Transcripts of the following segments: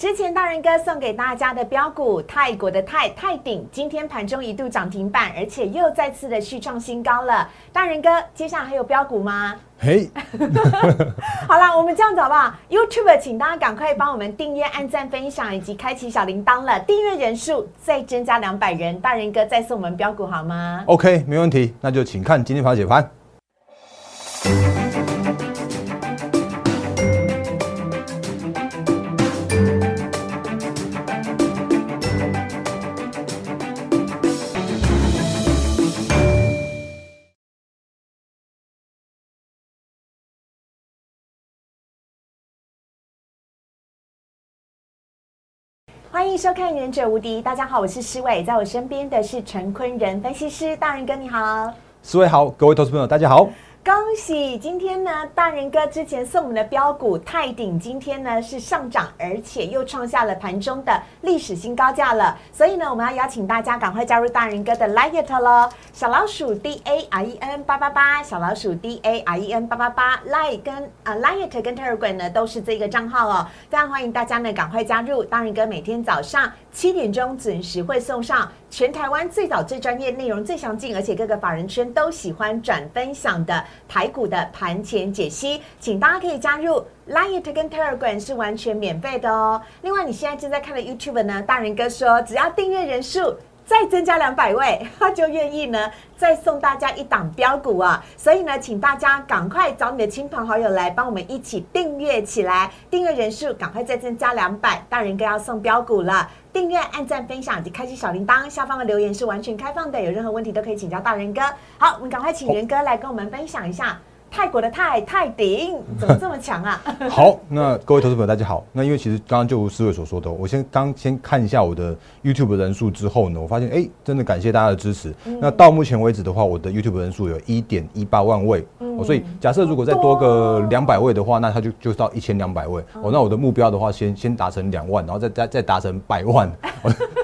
之前大人哥送给大家的标股泰国的泰泰鼎，今天盘中一度涨停板，而且又再次的续创新高了。大人哥，接下来还有标股吗？嘿，好啦，我们这样子好不好？YouTube，请大家赶快帮我们订阅、按赞、分享以及开启小铃铛了。订阅人数再增加两百人，大人哥再送我们标股好吗？OK，没问题，那就请看今天盘解盘。迎收看《忍者无敌》，大家好，我是施伟，在我身边的是陈坤仁分析师，大仁哥你好，施伟好，各位投资朋友大家好。恭喜！今天呢，大人哥之前送我们的标股泰鼎，今天呢是上涨，而且又创下了盘中的历史新高价了。所以呢，我们要邀请大家赶快加入大人哥的 Lite 喽，小老鼠 D A R E N 八八八，小老鼠 D A R E N 八八八，Lite 跟啊 Lite 跟 Telegram 呢都是这个账号哦，非常欢迎大家呢赶快加入。大人哥每天早上七点钟准时会送上。全台湾最早、最专业、内容最详尽，而且各个法人圈都喜欢转分享的台股的盘前解析，请大家可以加入 Line 跟 Telegram 是完全免费的哦。另外，你现在正在看的 YouTube 呢，大人哥说只要订阅人数再增加两百位，他就愿意呢再送大家一档标股啊。所以呢，请大家赶快找你的亲朋好友来帮我们一起订阅起来，订阅人数赶快再增加两百，大人哥要送标股了。订阅、按赞、分享以及开启小铃铛，下方的留言是完全开放的，有任何问题都可以请教大人哥。好，我们赶快请仁哥来跟我们分享一下。泰国的泰泰鼎 怎么这么强啊？好，那各位投资朋友大家好。那因为其实刚刚就如思维所说的，我先刚先看一下我的 YouTube 人数之后呢，我发现哎，真的感谢大家的支持。那到目前为止的话，我的 YouTube 人数有一点一八万位。哦，所以假设如果再多个两百位的话，那它就就到一千两百位。哦，那我的目标的话，先先达成两万，然后再再再达成百万。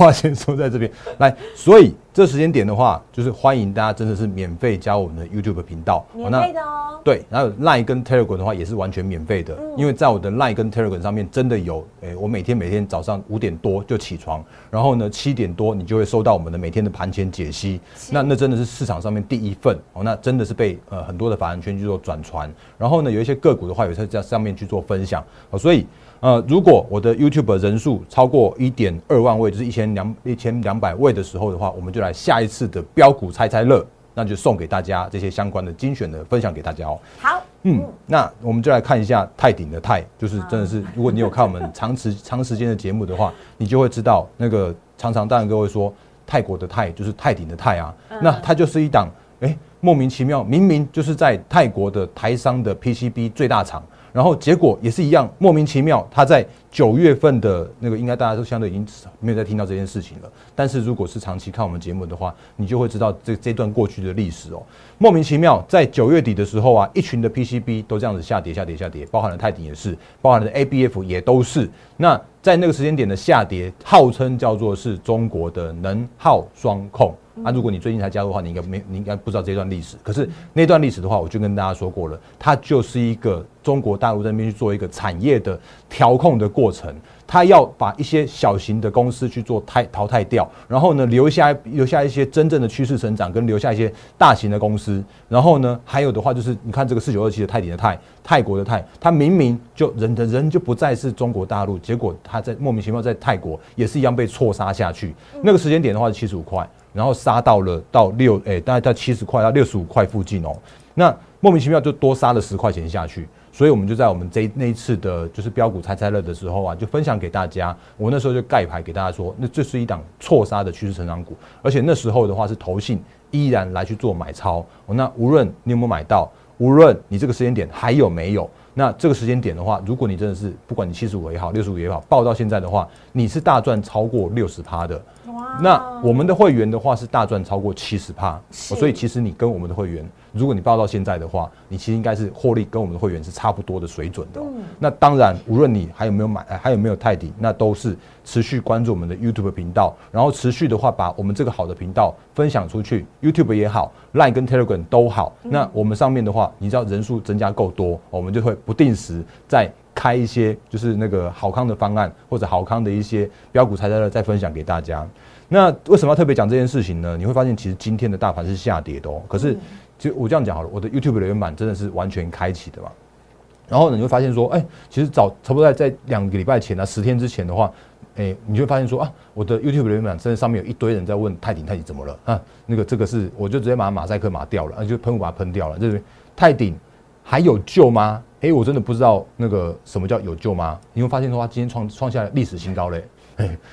话先说在这边。来，所以这时间点的话，就是欢迎大家真的是免费加我们的 YouTube 频道，免费的哦。对，然后 Line 跟 Telegram 的话也是完全免费的，因为在我的 Line 跟 Telegram 上面真的有，诶，我每天每天早上五点多就起床，然后呢七点多你就会收到我们的每天的盘前解析，那那真的是市场上面第一份哦，那真的是被呃很多的法人圈去做转传，然后呢有一些个股的话有在在上面去做分享，所以。呃，如果我的 YouTube 人数超过一点二万位，就是一千两一千两百位的时候的话，我们就来下一次的标股猜猜乐，那就送给大家这些相关的精选的分享给大家哦。好，嗯，那我们就来看一下泰鼎的泰，就是真的是，如果你有看我们 长时长时间的节目的话，你就会知道那个常常当然各位说泰国的泰就是泰鼎的泰啊，那它就是一档哎莫名其妙，明明就是在泰国的台商的 PCB 最大厂。然后结果也是一样，莫名其妙，他在九月份的那个，应该大家都相对已经没有再听到这件事情了。但是如果是长期看我们节目的话，你就会知道这这段过去的历史哦。莫名其妙，在九月底的时候啊，一群的 PCB 都这样子下跌、下跌、下跌，包含了泰鼎也是，包含了 ABF 也都是。那在那个时间点的下跌，号称叫做是中国的能耗双控。啊，如果你最近才加入的话，你应该没，你应该不知道这段历史。可是那段历史的话，我就跟大家说过了，它就是一个中国大陆那边去做一个产业的调控的过程。他要把一些小型的公司去做汰淘汰掉，然后呢，留下留下一些真正的趋势成长，跟留下一些大型的公司。然后呢，还有的话就是，你看这个四九二七的泰鼎的泰，泰国的泰，他明明就人的人就不再是中国大陆，结果他在莫名其妙在泰国也是一样被错杀下去。那个时间点的话是七十五块。然后杀到了到六，哎，大概到七十块到六十五块附近哦。那莫名其妙就多杀了十块钱下去，所以我们就在我们这那一次的，就是标股猜猜乐的时候啊，就分享给大家。我那时候就盖牌给大家说，那这是一档错杀的趋势成长股，而且那时候的话是投信依然来去做买超。那无论你有没有买到，无论你这个时间点还有没有，那这个时间点的话，如果你真的是不管你七十五也好，六十五也好，报到现在的话，你是大赚超过六十趴的。那我们的会员的话是大赚超过七十趴，所以其实你跟我们的会员，如果你报到现在的话，你其实应该是获利跟我们的会员是差不多的水准的。那当然，无论你还有没有买，还有没有泰迪，那都是持续关注我们的 YouTube 频道，然后持续的话把我们这个好的频道分享出去，YouTube 也好，Line 跟 Telegram 都好。那我们上面的话，你知道人数增加够多，我们就会不定时在。开一些就是那个好康的方案或者好康的一些标股，才在再分享给大家。那为什么要特别讲这件事情呢？你会发现，其实今天的大盘是下跌的哦。可是，就我这样讲好了，我的 YouTube 留言板真的是完全开启的嘛。然后呢，你会发现说，哎，其实早差不多在在两个礼拜前啊，十天之前的话，哎，你就会发现说啊，我的 YouTube 留言板真的上面有一堆人在问泰鼎泰鼎怎么了啊？那个这个是，我就直接把马赛克码掉了，啊，就喷雾把它喷掉了。这是泰鼎还有救吗？哎，我真的不知道那个什么叫有救吗？你会发现的话，今天创创下了历史新高嘞。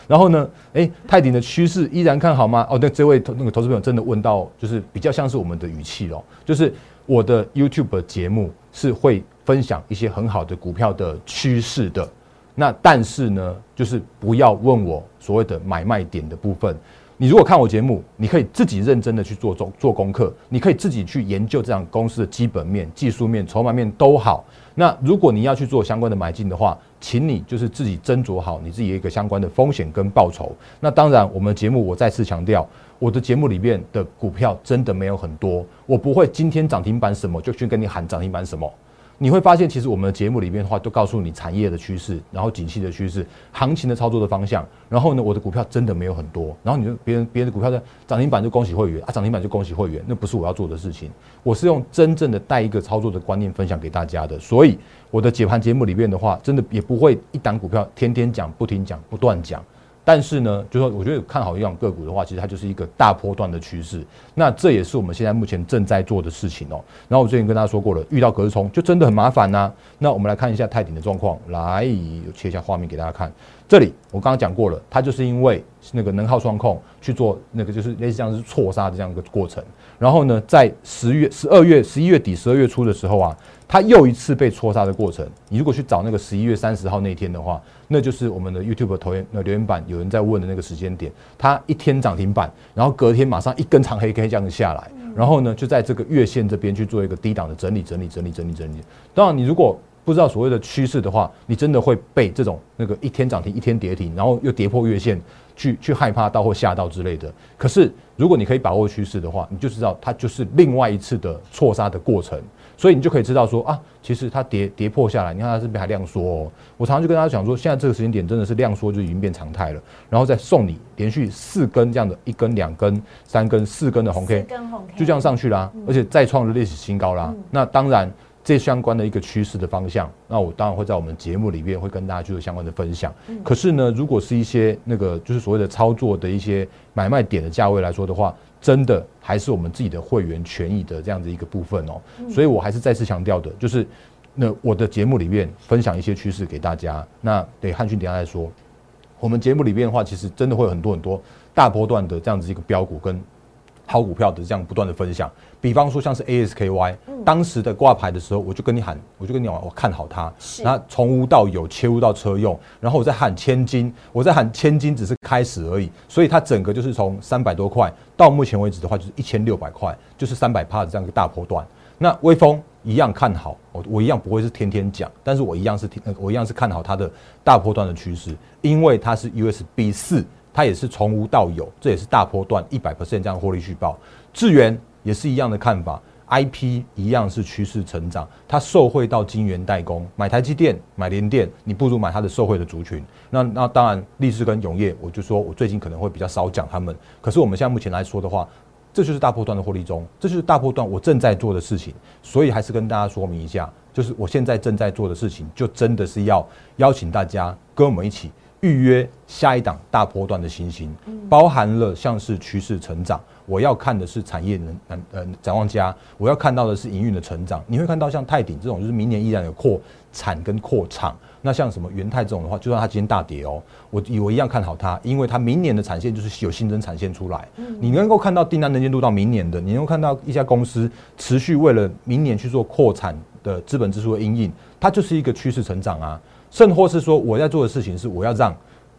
然后呢？哎，泰鼎的趋势依然看好吗？哦，那这位那个投资朋友真的问到，就是比较像是我们的语气哦，就是我的 YouTube 节目是会分享一些很好的股票的趋势的。那但是呢，就是不要问我所谓的买卖点的部分。你如果看我节目，你可以自己认真的去做做做功课，你可以自己去研究这样公司的基本面、技术面、筹码面都好。那如果你要去做相关的买进的话，请你就是自己斟酌好你自己一个相关的风险跟报酬。那当然，我们节目我再次强调，我的节目里面的股票真的没有很多，我不会今天涨停板什么就去跟你喊涨停板什么。你会发现，其实我们的节目里面的话，都告诉你产业的趋势，然后景气的趋势，行情的操作的方向。然后呢，我的股票真的没有很多。然后你就别人别人的股票的涨停板就恭喜会员啊，涨停板就恭喜会员，那不是我要做的事情。我是用真正的带一个操作的观念分享给大家的。所以我的解盘节目里面的话，真的也不会一档股票天天讲，不停讲，不断讲。但是呢，就说我觉得看好一样个股的话，其实它就是一个大波段的趋势。那这也是我们现在目前正在做的事情哦。然后我之前跟大家说过了，遇到隔日冲就真的很麻烦呐。那我们来看一下泰鼎的状况，来切一下画面给大家看。这里我刚刚讲过了，它就是因为那个能耗双控去做那个就是类似像是错杀的这样一个过程。然后呢，在十月、十二月、十一月底、十二月初的时候啊。它又一次被戳杀的过程，你如果去找那个十一月三十号那天的话，那就是我们的 YouTube 投言那留言板有人在问的那个时间点。它一天涨停板，然后隔天马上一根长黑 K 这样子下来，然后呢就在这个月线这边去做一个低档的整理、整理、整理、整理、整理。当然，你如果不知道所谓的趋势的话，你真的会被这种那个一天涨停、一天跌停，然后又跌破月线，去去害怕到或吓到之类的。可是如果你可以把握趋势的话，你就知道它就是另外一次的错杀的过程。所以你就可以知道说啊，其实它跌跌破下来，你看它这边还量缩哦。我常常就跟大家讲说，现在这个时间点真的是量缩就已经变常态了。然后再送你连续四根这样的一根、两根、三根、四根的红 K，就这样上去啦，而且再创了历史新高啦。那当然，这相关的一个趋势的方向，那我当然会在我们节目里面会跟大家去做相关的分享。可是呢，如果是一些那个就是所谓的操作的一些买卖点的价位来说的话，真的还是我们自己的会员权益的这样子一个部分哦，所以我还是再次强调的，就是那我的节目里面分享一些趋势给大家。那对汉讯等下再说，我们节目里面的话，其实真的会有很多很多大波段的这样子一个标股跟。好股票的这样不断的分享，比方说像是 ASKY，当时的挂牌的时候，我就跟你喊，我就跟你讲，我看好它。那从无到有，切入到车用，然后我在喊千金，我在喊千金只是开始而已。所以它整个就是从三百多块到目前为止的话，就是一千六百块，就是三百帕的这样一个大波段。那微风一样看好，我我一样不会是天天讲，但是我一样是听，我一样是看好它的大波段的趋势，因为它是 USB 四。它也是从无到有，这也是大波段一百 percent 这样获利续报。智源也是一样的看法，IP 一样是趋势成长。它受惠到晶圆代工，买台积电、买联电，你不如买它的受惠的族群。那那当然，力士跟永业，我就说我最近可能会比较少讲他们。可是我们现在目前来说的话，这就是大波段的获利中，这就是大波段我正在做的事情。所以还是跟大家说明一下，就是我现在正在做的事情，就真的是要邀请大家跟我们一起。预约下一档大波段的新星，包含了像是趋势成长，我要看的是产业能嗯嗯展望家，我要看到的是营运的成长。你会看到像泰鼎这种，就是明年依然有扩产跟扩厂。那像什么元泰这种的话，就算它今天大跌哦，我我一样看好它，因为它明年的产线就是有新增产线出来。你能够看到订单能见度到明年的，你能够看到一家公司持续为了明年去做扩产的资本支出的应应，它就是一个趋势成长啊。甚或是说，我在做的事情是我要让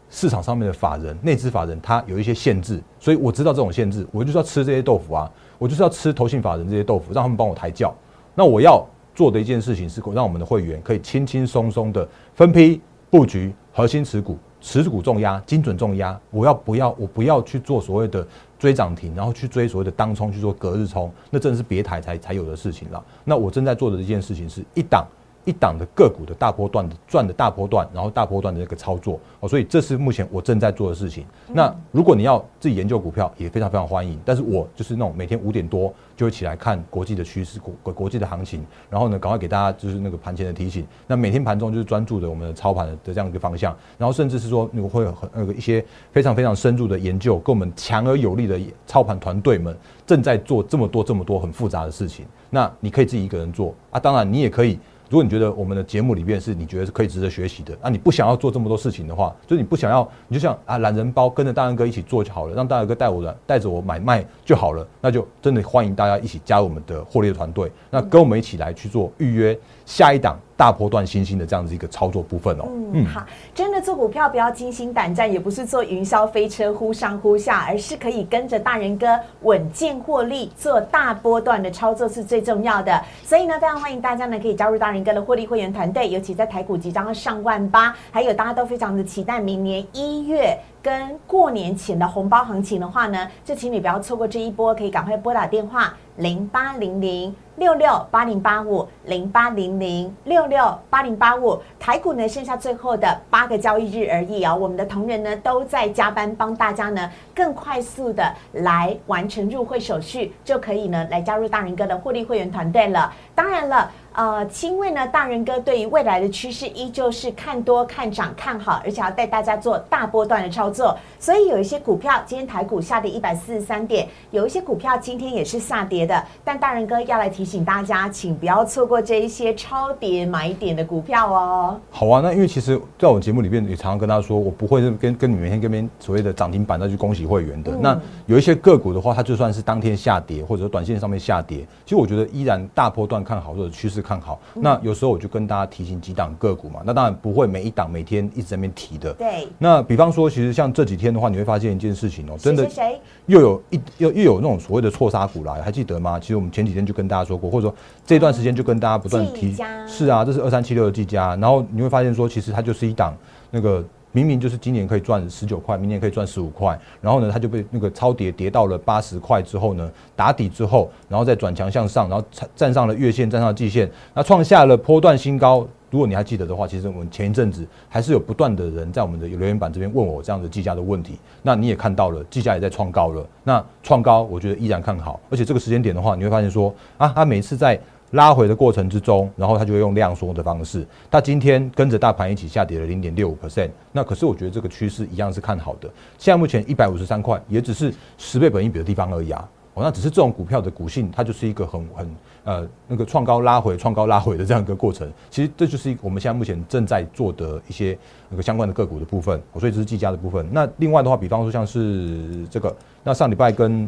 市场上面的法人、内资法人他有一些限制，所以我知道这种限制，我就是要吃这些豆腐啊，我就是要吃投信法人这些豆腐，让他们帮我抬轿。那我要做的一件事情是，让我们的会员可以轻轻松松的分批布局核心持股、持股重压、精准重压。我要不要？我不要去做所谓的追涨停，然后去追所谓的当冲，去做隔日冲，那真的是别台才才有的事情了。那我正在做的一件事情是一档。一档的个股的大波段的赚的大波段，然后大波段的那个操作哦，所以这是目前我正在做的事情。那如果你要自己研究股票，也非常非常欢迎。但是我就是那种每天五点多就会起来看国际的趋势、国国国际的行情，然后呢，赶快给大家就是那个盘前的提醒。那每天盘中就是专注的我们的操盘的这样一个方向，然后甚至是说你会有很那个一些非常非常深入的研究，跟我们强而有力的操盘团队们正在做这么多这么多很复杂的事情。那你可以自己一个人做啊，当然你也可以。如果你觉得我们的节目里面是你觉得是可以值得学习的，那你不想要做这么多事情的话，就是你不想要，你就像啊懒人包跟着大安哥一起做就好了，让大安哥带我的带着我买卖就好了，那就真的欢迎大家一起加入我们的获利的团队，那跟我们一起来去做预约下一档。大波段新兴的这样子一个操作部分哦，嗯，好，真的做股票不要惊心胆战，也不是做云霄飞车忽上忽下，而是可以跟着大人哥稳健获利，做大波段的操作是最重要的。所以呢，非常欢迎大家呢可以加入大人哥的获利会员团队，尤其在台股即将上万八，还有大家都非常的期待明年一月。跟过年前的红包行情的话呢，就请你不要错过这一波，可以赶快拨打电话零八零零六六八零八五零八零零六六八零八五。台股呢剩下最后的八个交易日而已哦，我们的同仁呢都在加班帮大家呢更快速的来完成入会手续，就可以呢来加入大人哥的获利会员团队了。当然了。呃，因为呢，大人哥对于未来的趋势依旧是看多、看涨、看好，而且要带大家做大波段的操作。所以有一些股票，今天台股下跌一百四十三点，有一些股票今天也是下跌的。但大人哥要来提醒大家，请不要错过这一些超跌买点的股票哦。好啊，那因为其实在我节目里面也常常跟大家说，我不会跟跟你每天跟边所谓的涨停板再去恭喜会员的。那有一些个股的话，它就算是当天下跌，或者说短线上面下跌，其实我觉得依然大波段看好或者趋势。看好，那有时候我就跟大家提醒几档个股嘛，那当然不会每一档每天一直在那边提的。对。那比方说，其实像这几天的话，你会发现一件事情哦，真的谁又有一又又有那种所谓的错杀股来，还记得吗？其实我们前几天就跟大家说过，或者说这段时间就跟大家不断提，是啊，这是二三七六的技嘉，然后你会发现说，其实它就是一档那个。明明就是今年可以赚十九块，明年可以赚十五块，然后呢，它就被那个超跌跌到了八十块之后呢，打底之后，然后再转强向上，然后站上了月线，站上了季线，那创下了波段新高。如果你还记得的话，其实我们前一阵子还是有不断的人在我们的留言板这边问我这样的计价的问题。那你也看到了，计价也在创高了。那创高，我觉得依然看好，而且这个时间点的话，你会发现说啊，它每次在。拉回的过程之中，然后它就会用量缩的方式。它今天跟着大盘一起下跌了零点六五 percent。那可是我觉得这个趋势一样是看好的。现在目前一百五十三块，也只是十倍本一比的地方而已啊。哦，那只是这种股票的股性，它就是一个很很呃那个创高拉回、创高拉回的这样一个过程。其实这就是我们现在目前正在做的一些那个相关的个股的部分。所以这是技嘉的部分。那另外的话，比方说像是这个，那上礼拜跟。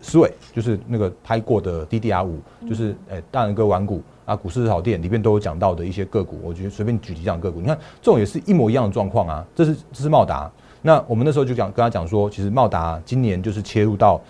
思维就是那个拍过的 DDR 五，就是诶大人哥玩股啊，股市好店里面都有讲到的一些个股，我觉得随便举几样个股，你看这种也是一模一样的状况啊。这是这是茂达，那我们那时候就讲跟他讲说，其实茂达今年就是切入到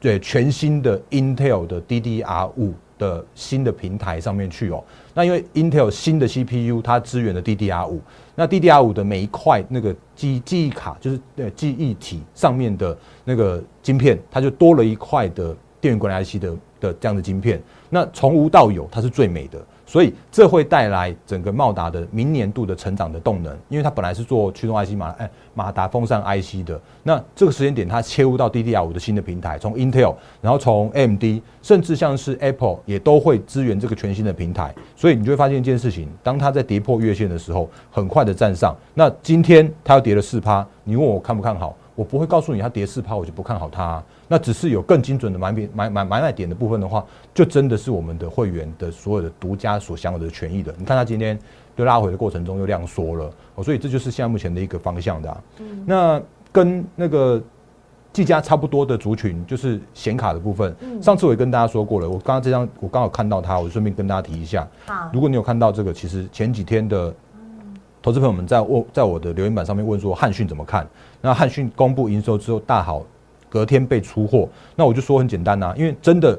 对全新的 Intel 的 DDR 五的新的平台上面去哦。那因为 Intel 新的 CPU 它支援的 DDR 五。那 DDR 五的每一块那个记记忆卡，就是呃记忆体上面的那个晶片，它就多了一块的电源管理 IC 的的这样的晶片。那从无到有，它是最美的。所以这会带来整个茂达的明年度的成长的动能，因为它本来是做驱动 IC 马哎马达风扇 IC 的，那这个时间点它切入到 DDR 五的新的平台，从 Intel，然后从 AMD，甚至像是 Apple 也都会支援这个全新的平台，所以你就会发现一件事情，当它在跌破月线的时候，很快的站上。那今天它又跌了四趴，你问我看不看好？我不会告诉你它跌四趴，我就不看好它。那只是有更精准的买点买买买卖点的部分的话，就真的是我们的会员的所有的独家所享有的权益的。你看它今天对拉回的过程中又量缩了，哦，所以这就是现在目前的一个方向的。嗯，那跟那个技嘉差不多的族群就是显卡的部分。嗯，上次我也跟大家说过了，我刚刚这张我刚好看到它，我顺便跟大家提一下。好，如果你有看到这个，其实前几天的投资朋友们在问，在我的留言板上面问说汉讯怎么看？那汉讯公布营收之后大好。隔天被出货，那我就说很简单呐，因为真的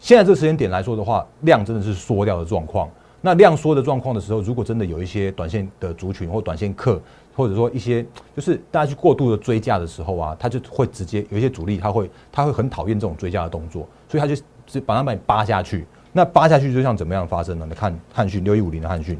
现在这个时间点来说的话，量真的是缩掉的状况。那量缩的状况的时候，如果真的有一些短线的族群或短线客，或者说一些就是大家去过度的追价的时候啊，他就会直接有一些主力，他会他会很讨厌这种追价的动作，所以他就是把它把你扒下去。那扒下去就像怎么样发生呢？你看汉讯六一五零的汉讯，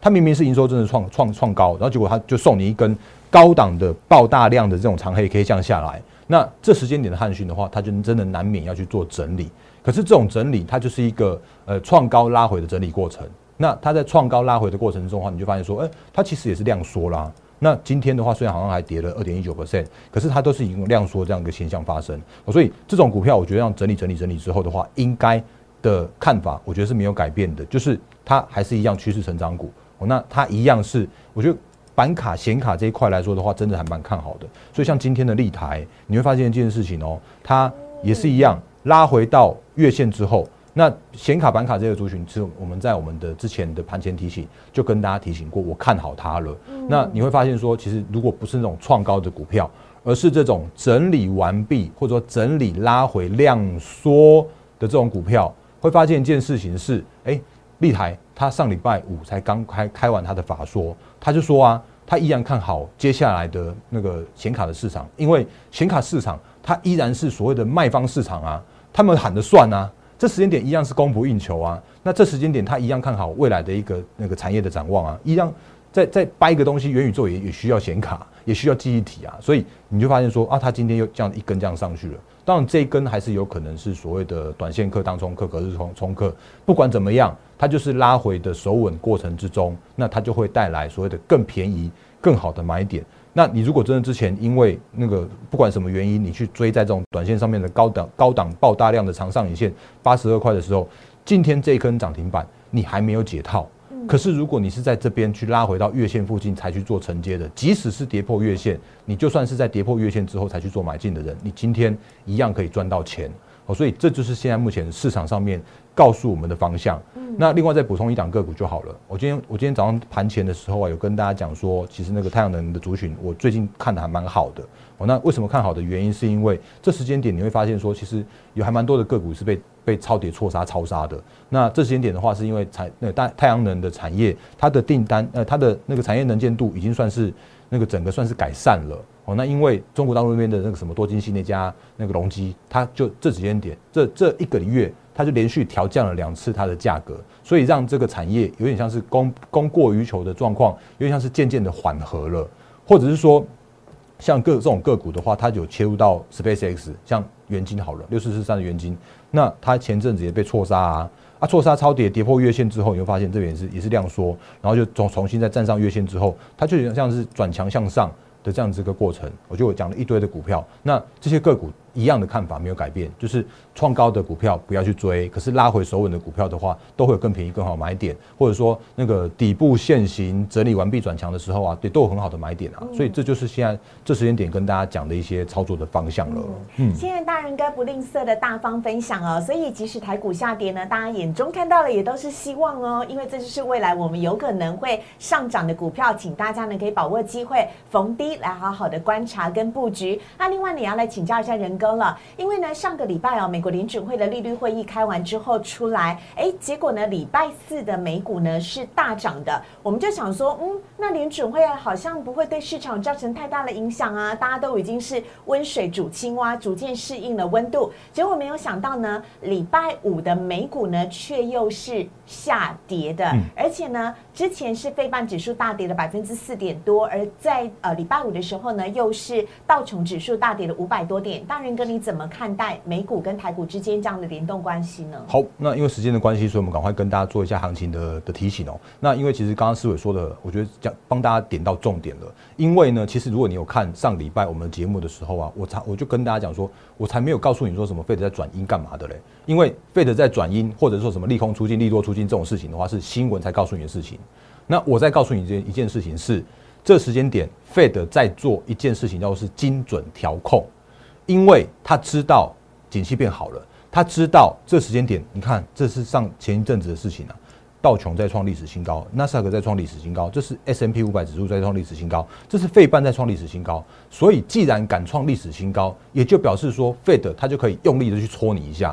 它明明是营收真的创创创高，然后结果它就送你一根高档的爆大量的这种长黑 K 降下来。那这时间点的汉讯的话，它就真的难免要去做整理。可是这种整理，它就是一个呃创高拉回的整理过程。那它在创高拉回的过程中的话，你就发现说，哎，它其实也是量缩啦。那今天的话，虽然好像还跌了二点一九 percent，可是它都是以量缩这样一个现象发生。所以这种股票，我觉得让整理整理整理之后的话，应该的看法，我觉得是没有改变的，就是它还是一样趋势成长股。那它一样是，我觉得板卡显卡这一块来说的话，真的还蛮看好的。所以像今天的立台，你会发现一件事情哦，它也是一样拉回到月线之后。那显卡板卡这个族群，是我们在我们的之前的盘前提醒，就跟大家提醒过，我看好它了。那你会发现说，其实如果不是那种创高的股票，而是这种整理完毕或者说整理拉回量缩的这种股票，会发现一件事情是，哎，立台他上礼拜五才刚开开完他的法说，他就说啊，他依然看好接下来的那个显卡的市场，因为显卡市场它依然是所谓的卖方市场啊，他们喊的算啊。这时间点一样是供不应求啊，那这时间点他一样看好未来的一个那个产业的展望啊，一样在在掰一个东西，元宇宙也也需要显卡，也需要记忆体啊，所以你就发现说啊，他今天又这样一根这样上去了，当然这一根还是有可能是所谓的短线客当冲客、隔日冲冲客，不管怎么样，它就是拉回的守稳过程之中，那它就会带来所谓的更便宜、更好的买点。那你如果真的之前因为那个不管什么原因，你去追在这种短线上面的高档高档爆大量的长上影线八十二块的时候，今天这一根涨停板你还没有解套。可是如果你是在这边去拉回到月线附近才去做承接的，即使是跌破月线，你就算是在跌破月线之后才去做买进的人，你今天一样可以赚到钱。哦，所以这就是现在目前市场上面。告诉我们的方向。那另外再补充一档个股就好了。我今天我今天早上盘前的时候啊，有跟大家讲说，其实那个太阳能的族群，我最近看的还蛮好的。哦，那为什么看好的原因，是因为这时间点你会发现说，其实有还蛮多的个股是被被超跌错杀超杀的。那这时间点的话，是因为产那大太阳能的产业，它的订单呃，它的那个产业能见度已经算是那个整个算是改善了。哦，那因为中国大陆那边的那个什么多晶系那家那个隆基，它就这几间点这这一个月。它就连续调降了两次它的价格，所以让这个产业有点像是供供过于求的状况，有点像是渐渐的缓和了，或者是说，像各这种个股的话，它有切入到 SpaceX，像元金好了，六四四三的元金，那它前阵子也被错杀啊，啊错杀超跌跌破月线之后，你会发现这边是也是量缩，然后就重重新再站上月线之后，它就有点像是转强向上的这样子一个过程，我就讲了一堆的股票，那这些个股。一样的看法没有改变，就是创高的股票不要去追，可是拉回首稳的股票的话，都会有更便宜、更好买点，或者说那个底部现行整理完毕转强的时候啊，对，都有很好的买点啊。所以这就是现在这时间点跟大家讲的一些操作的方向了。嗯，现在大人哥不吝啬的大方分享哦，所以即使台股下跌呢，大家眼中看到的也都是希望哦，因为这就是未来我们有可能会上涨的股票，请大家呢可以把握机会逢低来好好的观察跟布局。那另外你要来请教一下人。高了，因为呢，上个礼拜哦，美国联准会的利率会议开完之后出来，哎，结果呢，礼拜四的美股呢是大涨的。我们就想说，嗯，那联准会好像不会对市场造成太大的影响啊，大家都已经是温水煮青蛙，逐渐适应了温度。结果没有想到呢，礼拜五的美股呢却又是下跌的，而且呢，之前是费半指数大跌了百分之四点多，而在呃礼拜五的时候呢，又是道琼指数大跌了五百多点，当然。哥，你怎么看待美股跟台股之间这样的联动关系呢？好，那因为时间的关系，所以我们赶快跟大家做一下行情的的提醒哦。那因为其实刚刚思伟说的，我觉得讲帮大家点到重点了。因为呢，其实如果你有看上礼拜我们的节目的时候啊，我才我就跟大家讲说，我才没有告诉你说什么费德在转阴干嘛的嘞。因为费德在转阴，或者说什么利空出尽、利多出尽这种事情的话，是新闻才告诉你的事情。那我再告诉你这一件事情是，这时间点费德在做一件事情，叫做是精准调控。因为他知道景气变好了，他知道这时间点，你看这是上前一阵子的事情啊，道琼在创历史新高，纳斯达克在创历史新高，这是 S M P 五百指数在创历史新高，这是费半在创历史新高。所以既然敢创历史新高，也就表示说费德他就可以用力的去戳你一下，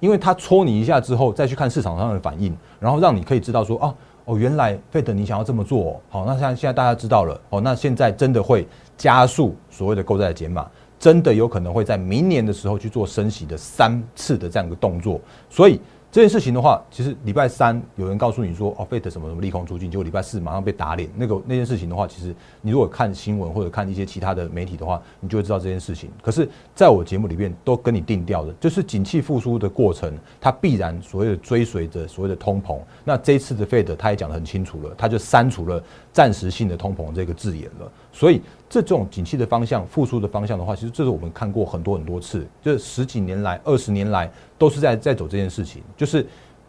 因为他戳你一下之后，再去看市场上的反应，然后让你可以知道说，哦哦，原来费德你想要这么做，哦好，那像现在大家知道了，哦，那现在真的会加速所谓的购债的减码。真的有可能会在明年的时候去做升息的三次的这样一个动作，所以这件事情的话，其实礼拜三有人告诉你说，哦，Fed 什么什么利空出尽，结果礼拜四马上被打脸。那个那件事情的话，其实你如果看新闻或者看一些其他的媒体的话，你就会知道这件事情。可是，在我节目里面都跟你定调的，就是景气复苏的过程，它必然所谓的追随着所谓的通膨。那这一次的 Fed 他也讲得很清楚了，他就删除了暂时性的通膨这个字眼了。所以，这种景气的方向、复苏的方向的话，其实这是我们看过很多很多次，就是十几年来、二十年来都是在在走这件事情。就是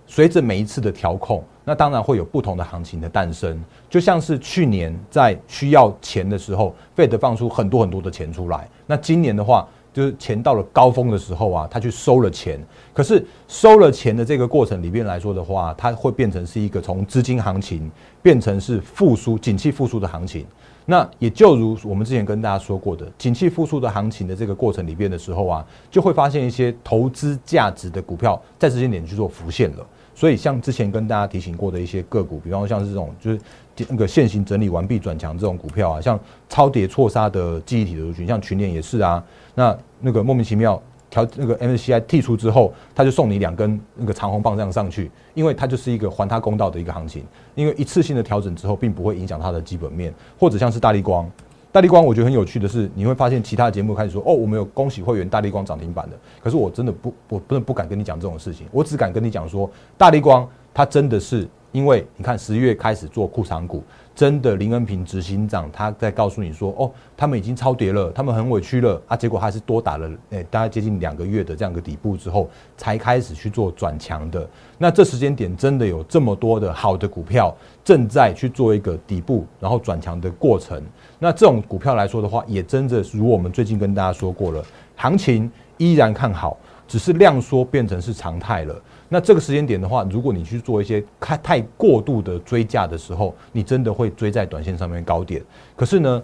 随着每一次的调控，那当然会有不同的行情的诞生。就像是去年在需要钱的时候，Fed 放出很多很多的钱出来。那今年的话，就是钱到了高峰的时候啊，他去收了钱。可是收了钱的这个过程里面来说的话，它会变成是一个从资金行情变成是复苏、景气复苏的行情。那也就如我们之前跟大家说过的，景气复苏的行情的这个过程里边的时候啊，就会发现一些投资价值的股票在这些点去做浮现了。所以像之前跟大家提醒过的一些个股，比方像是这种就是那个现行整理完毕转强这种股票啊，像超跌错杀的记忆体的族群，像群联也是啊。那那个莫名其妙。调那个 MSCI 剔除之后，他就送你两根那个长红棒这样上去，因为它就是一个还他公道的一个行情。因为一次性的调整之后，并不会影响它的基本面，或者像是大力光，大力光我觉得很有趣的是，你会发现其他节目开始说哦，我们有恭喜会员大力光涨停板的，可是我真的不，我真的不敢跟你讲这种事情，我只敢跟你讲说，大力光它真的是因为你看十一月开始做库藏股。真的林恩平执行长他在告诉你说，哦，他们已经超跌了，他们很委屈了啊，结果还是多打了，诶，大概接近两个月的这样一个底部之后，才开始去做转强的。那这时间点真的有这么多的好的股票正在去做一个底部，然后转强的过程。那这种股票来说的话，也真的如我们最近跟大家说过了，行情依然看好，只是量缩变成是常态了。那这个时间点的话，如果你去做一些太太过度的追价的时候，你真的会追在短线上面高点。可是呢，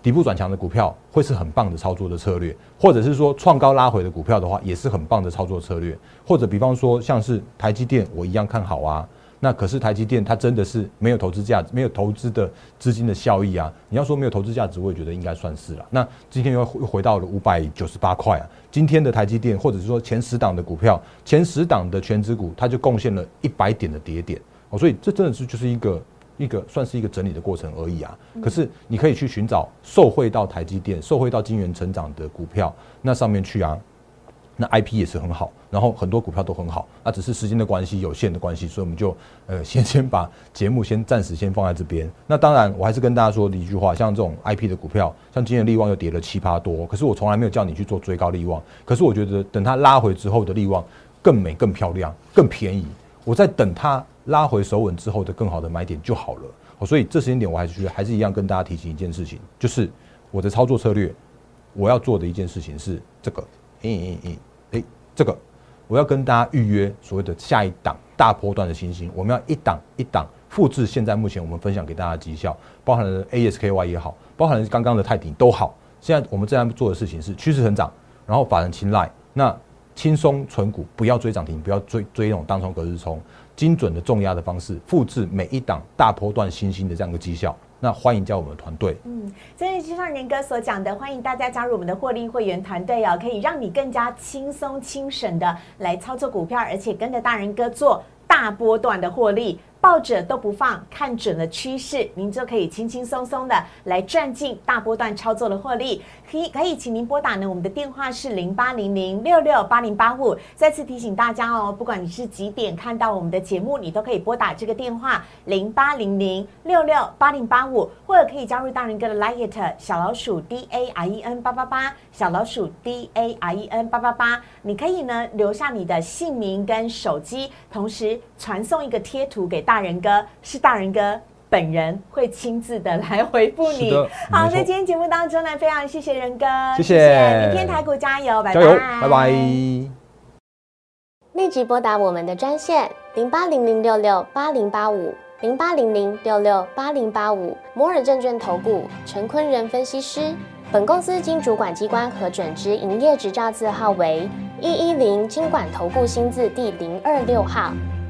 底部转强的股票会是很棒的操作的策略，或者是说创高拉回的股票的话，也是很棒的操作策略。或者比方说像是台积电，我一样看好啊。那可是台积电，它真的是没有投资价值，没有投资的资金的效益啊！你要说没有投资价值，我也觉得应该算是了。那今天又又回到了五百九十八块啊！今天的台积电，或者是说前十档的股票，前十档的全指股，它就贡献了一百点的跌点哦，所以这真的是就是一个一个算是一个整理的过程而已啊。可是你可以去寻找受惠到台积电、受惠到金元成长的股票，那上面去啊。那 I P 也是很好，然后很多股票都很好，那只是时间的关系、有限的关系，所以我们就呃先先把节目先暂时先放在这边。那当然，我还是跟大家说的一句话，像这种 I P 的股票，像今天利旺又跌了七八多，可是我从来没有叫你去做追高利旺，可是我觉得等它拉回之后的利旺更美、更漂亮、更便宜，我在等它拉回手稳之后的更好的买点就好了。所以这时间点我还是觉得还是一样跟大家提醒一件事情，就是我的操作策略，我要做的一件事情是这个。嗯嗯嗯，哎，这个我要跟大家预约所谓的下一档大波段的星星，我们要一档一档复制现在目前我们分享给大家的绩效，包含了 ASKY 也好，包含了刚刚的泰鼎都好。现在我们正在做的事情是趋势成长，然后法人青睐，那轻松存股，不要追涨停，不要追追那种当冲隔日冲，精准的重压的方式，复制每一档大波段星星的这样一个绩效。那欢迎加入我们的团队。嗯，正如就像年哥所讲的，欢迎大家加入我们的获利会员团队哦，可以让你更加轻松轻省的来操作股票，而且跟着大人哥做大波段的获利。抱着都不放，看准了趋势，您就可以轻轻松松的来赚进大波段操作的获利。可以可以，请您拨打呢，我们的电话是零八零零六六八零八五。再次提醒大家哦，不管你是几点看到我们的节目，你都可以拨打这个电话零八零零六六八零八五，或者可以加入大人哥的 Lite 小老鼠 D A R E N 八八八小老鼠 D A R E N 八八八。你可以呢留下你的姓名跟手机，同时传送一个贴图给大。大人哥是大人哥本人会亲自的来回复你。好，在今天节目当中呢，非常谢谢仁哥，谢谢。明天台股加油，拜拜，拜拜。立即拨打我们的专线零八零零六六八零八五零八零零六六八零八五摩尔证券投顾陈坤仁分析师。本公司经主管机关核准之营业执照字号为一一零金管投顾新字第零二六号。